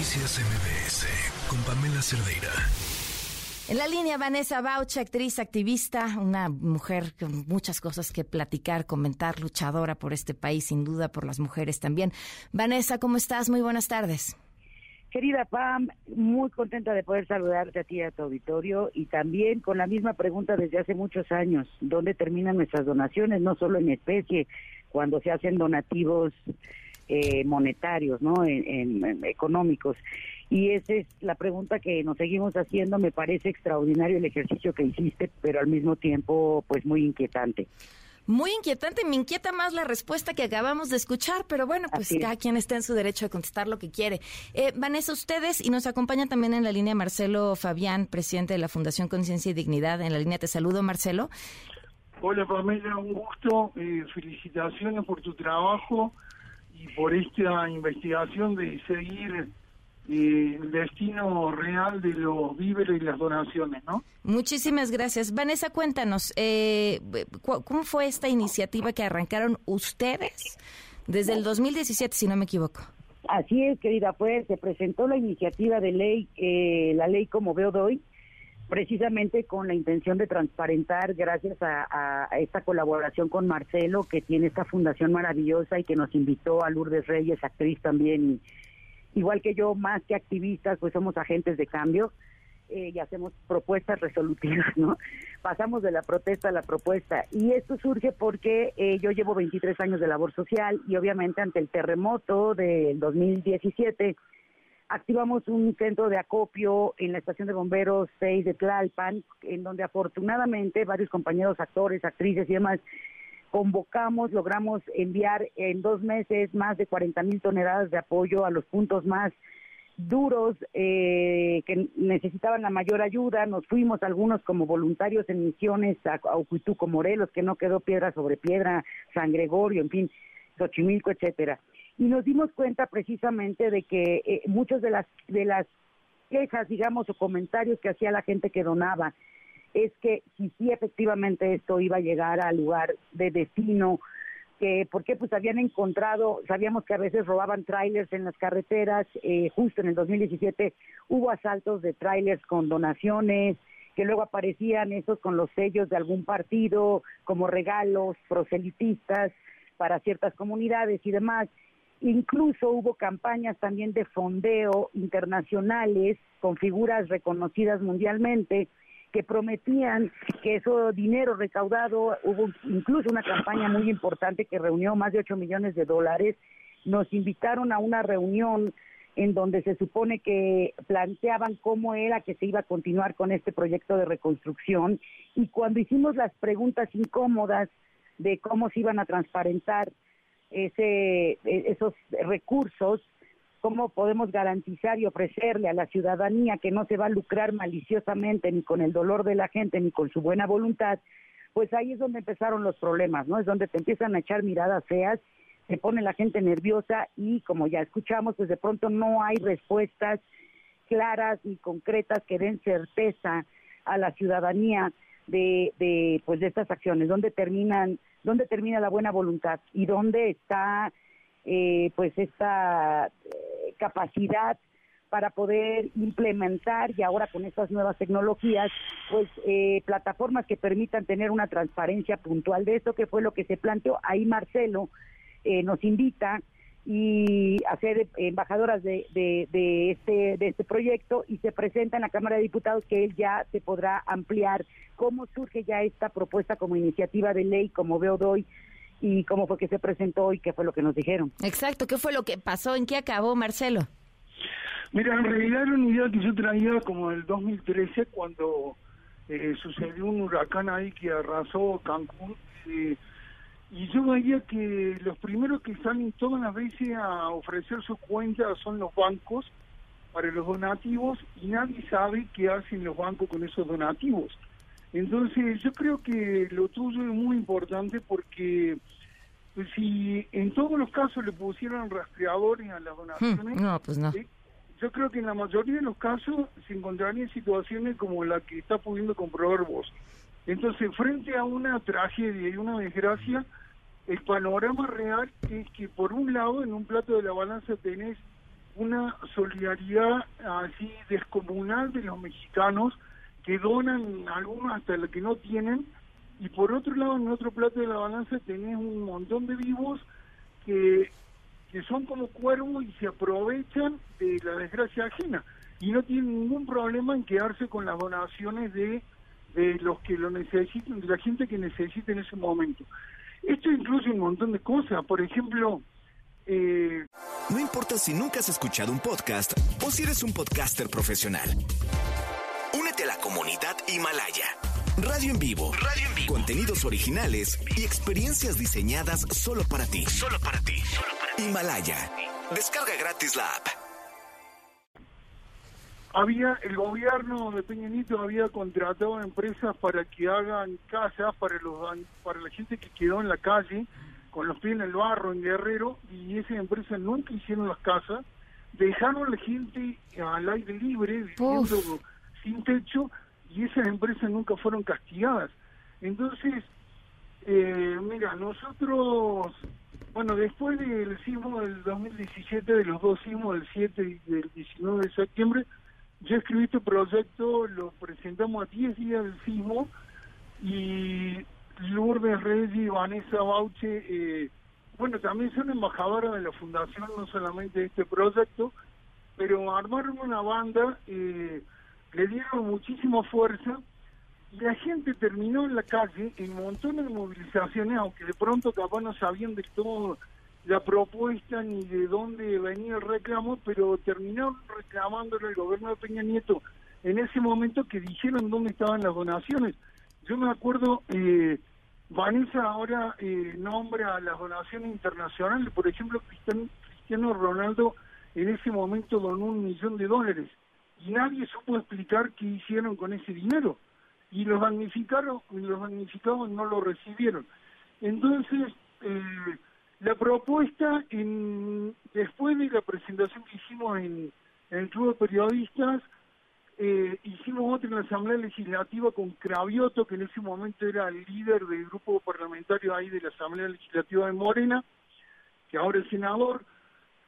Noticias MBS con Pamela Cerdeira. En la línea, Vanessa Bauch, actriz, activista, una mujer con muchas cosas que platicar, comentar, luchadora por este país, sin duda por las mujeres también. Vanessa, ¿cómo estás? Muy buenas tardes. Querida Pam, muy contenta de poder saludarte a ti y a tu auditorio y también con la misma pregunta desde hace muchos años, ¿dónde terminan nuestras donaciones? No solo en especie, cuando se hacen donativos eh, monetarios, ¿no? En, económicos. Y esa es la pregunta que nos seguimos haciendo. Me parece extraordinario el ejercicio que hiciste, pero al mismo tiempo, pues muy inquietante. Muy inquietante, me inquieta más la respuesta que acabamos de escuchar, pero bueno, pues cada quien está en su derecho de contestar lo que quiere. Eh, Vanessa, ustedes, y nos acompaña también en la línea Marcelo Fabián, presidente de la Fundación Conciencia y Dignidad. En la línea te saludo, Marcelo. Hola Pamela, un gusto. Eh, felicitaciones por tu trabajo y por esta investigación de seguir eh, el destino real de los víveres y las donaciones, ¿no? Muchísimas gracias. Vanessa, cuéntanos, eh, ¿cómo fue esta iniciativa que arrancaron ustedes desde el 2017, si no me equivoco? Así es, querida, pues se presentó la iniciativa de ley, eh, la ley como veo hoy, precisamente con la intención de transparentar, gracias a, esta colaboración con Marcelo, que tiene esta fundación maravillosa y que nos invitó a Lourdes Reyes, actriz también, igual que yo, más que activistas, pues somos agentes de cambio eh, y hacemos propuestas resolutivas, ¿no? Pasamos de la protesta a la propuesta. Y esto surge porque eh, yo llevo 23 años de labor social y obviamente ante el terremoto del 2017 activamos un centro de acopio en la estación de bomberos 6 de Tlalpan, en donde afortunadamente varios compañeros, actores, actrices y demás, convocamos, logramos enviar en dos meses más de 40 mil toneladas de apoyo a los puntos más duros eh, que necesitaban la mayor ayuda. Nos fuimos algunos como voluntarios en misiones a, a Morelos, que no quedó piedra sobre piedra, San Gregorio, en fin, Xochimilco, etcétera y nos dimos cuenta precisamente de que eh, muchas de las de las quejas, digamos, o comentarios que hacía la gente que donaba es que si sí efectivamente esto iba a llegar al lugar de destino, que porque pues habían encontrado, sabíamos que a veces robaban trailers en las carreteras, eh, justo en el 2017 hubo asaltos de trailers con donaciones, que luego aparecían esos con los sellos de algún partido como regalos proselitistas para ciertas comunidades y demás. Incluso hubo campañas también de fondeo internacionales con figuras reconocidas mundialmente que prometían que eso dinero recaudado, hubo incluso una campaña muy importante que reunió más de 8 millones de dólares. Nos invitaron a una reunión en donde se supone que planteaban cómo era que se iba a continuar con este proyecto de reconstrucción y cuando hicimos las preguntas incómodas de cómo se iban a transparentar ese, e, esos recursos, cómo podemos garantizar y ofrecerle a la ciudadanía que no se va a lucrar maliciosamente ni con el dolor de la gente ni con su buena voluntad, pues ahí es donde empezaron los problemas, ¿no? Es donde te empiezan a echar miradas feas, se pone la gente nerviosa y como ya escuchamos, pues de pronto no hay respuestas claras y concretas que den certeza a la ciudadanía de, de pues de estas acciones, donde terminan dónde termina la buena voluntad y dónde está eh, pues esta eh, capacidad para poder implementar y ahora con estas nuevas tecnologías, pues eh, plataformas que permitan tener una transparencia puntual de esto, que fue lo que se planteó. Ahí Marcelo nos invita y a ser embajadoras de, de, este, de este proyecto y se presenta en la Cámara de Diputados que él ya se podrá ampliar cómo surge ya esta propuesta como iniciativa de ley, como veo hoy, y cómo fue que se presentó y qué fue lo que nos dijeron. Exacto, ¿qué fue lo que pasó? ¿En qué acabó, Marcelo? Mira, en realidad era una idea que yo traía como el 2013 cuando eh, sucedió un huracán ahí que arrasó Cancún. Eh, y yo veía que los primeros que salen todas las veces a ofrecer sus cuentas son los bancos para los donativos y nadie sabe qué hacen los bancos con esos donativos. Entonces yo creo que lo tuyo es muy importante porque pues, si en todos los casos le pusieran rastreadores a las donaciones, hmm, no, pues no. Eh, yo creo que en la mayoría de los casos se encontrarían situaciones como la que está pudiendo comprobar vos. Entonces, frente a una tragedia y una desgracia, el panorama real es que por un lado en un plato de la balanza tenés una solidaridad así descomunal de los mexicanos que donan algunos hasta lo que no tienen y por otro lado en otro plato de la balanza tenés un montón de vivos que, que son como cuervos y se aprovechan de la desgracia ajena. Y no tienen ningún problema en quedarse con las donaciones de, de los que lo necesitan, de la gente que necesita en ese momento. Esto incluye un montón de cosas, por ejemplo, eh... No importa si nunca has escuchado un podcast o si eres un podcaster profesional. Únete a la comunidad Himalaya. Radio en vivo. Radio en vivo. Contenidos originales y experiencias diseñadas solo para ti. Solo para ti. Solo para ti. Himalaya. Descarga gratis la app. Había el gobierno de Peña Nieto había contratado empresas para que hagan casas para los para la gente que quedó en la calle con los pies en el barro en Guerrero y esas empresas nunca hicieron las casas, dejaron a la gente al aire libre viviendo sin techo y esas empresas nunca fueron castigadas. Entonces, eh, mira, nosotros, bueno, después del sismo del 2017, de los dos sismos del 7 y del 19 de septiembre, yo escribí este proyecto, lo presentamos a 10 días del sismo y Lourdes Reyes y Vanessa Bauche, eh, bueno, también son embajadoras de la fundación, no solamente de este proyecto, pero armaron una banda eh, le dieron muchísima fuerza y la gente terminó en la calle en montones de movilizaciones, aunque de pronto capaz no sabían de todo la propuesta ni de dónde venía el reclamo, pero terminaron reclamándole al gobierno de Peña Nieto en ese momento que dijeron dónde estaban las donaciones. Yo me acuerdo, eh, Vanessa ahora eh, nombra las donaciones internacionales, por ejemplo, Cristiano, Ronaldo en ese momento donó un millón de dólares y nadie supo explicar qué hicieron con ese dinero y los magnificaron los magnificados no lo recibieron entonces eh, la propuesta en, después de la presentación que hicimos en, el club de periodistas eh, hicimos otra en la asamblea legislativa con Cravioto que en ese momento era el líder del grupo parlamentario ahí de la asamblea legislativa de Morena que ahora es senador.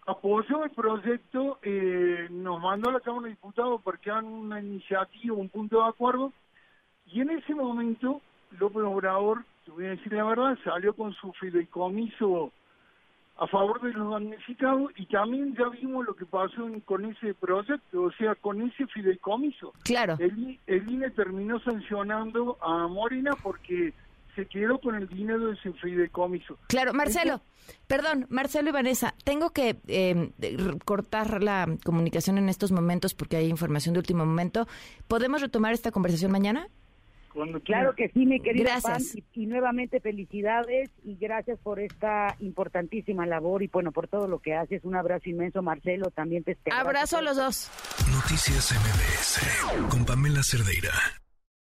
Apoyó el proyecto, eh, nos mandó a la Cámara de Diputados porque han una iniciativa, un punto de acuerdo, y en ese momento López Obrador, te voy a decir la verdad, salió con su fideicomiso a favor de los damnificados y también ya vimos lo que pasó con ese proyecto, o sea, con ese fideicomiso. Claro. El, el INE terminó sancionando a Morena porque se quedó con el dinero de ese fideicomiso. Claro, Marcelo, perdón, Marcelo y Vanessa, tengo que eh, cortar la comunicación en estos momentos porque hay información de último momento. ¿Podemos retomar esta conversación mañana? Claro que sí, mi querida gracias. y, nuevamente felicidades y gracias por esta importantísima labor y bueno, por todo lo que haces. Un abrazo inmenso, Marcelo, también te Abrazo a los dos. Noticias MBS con Pamela Cerdeira.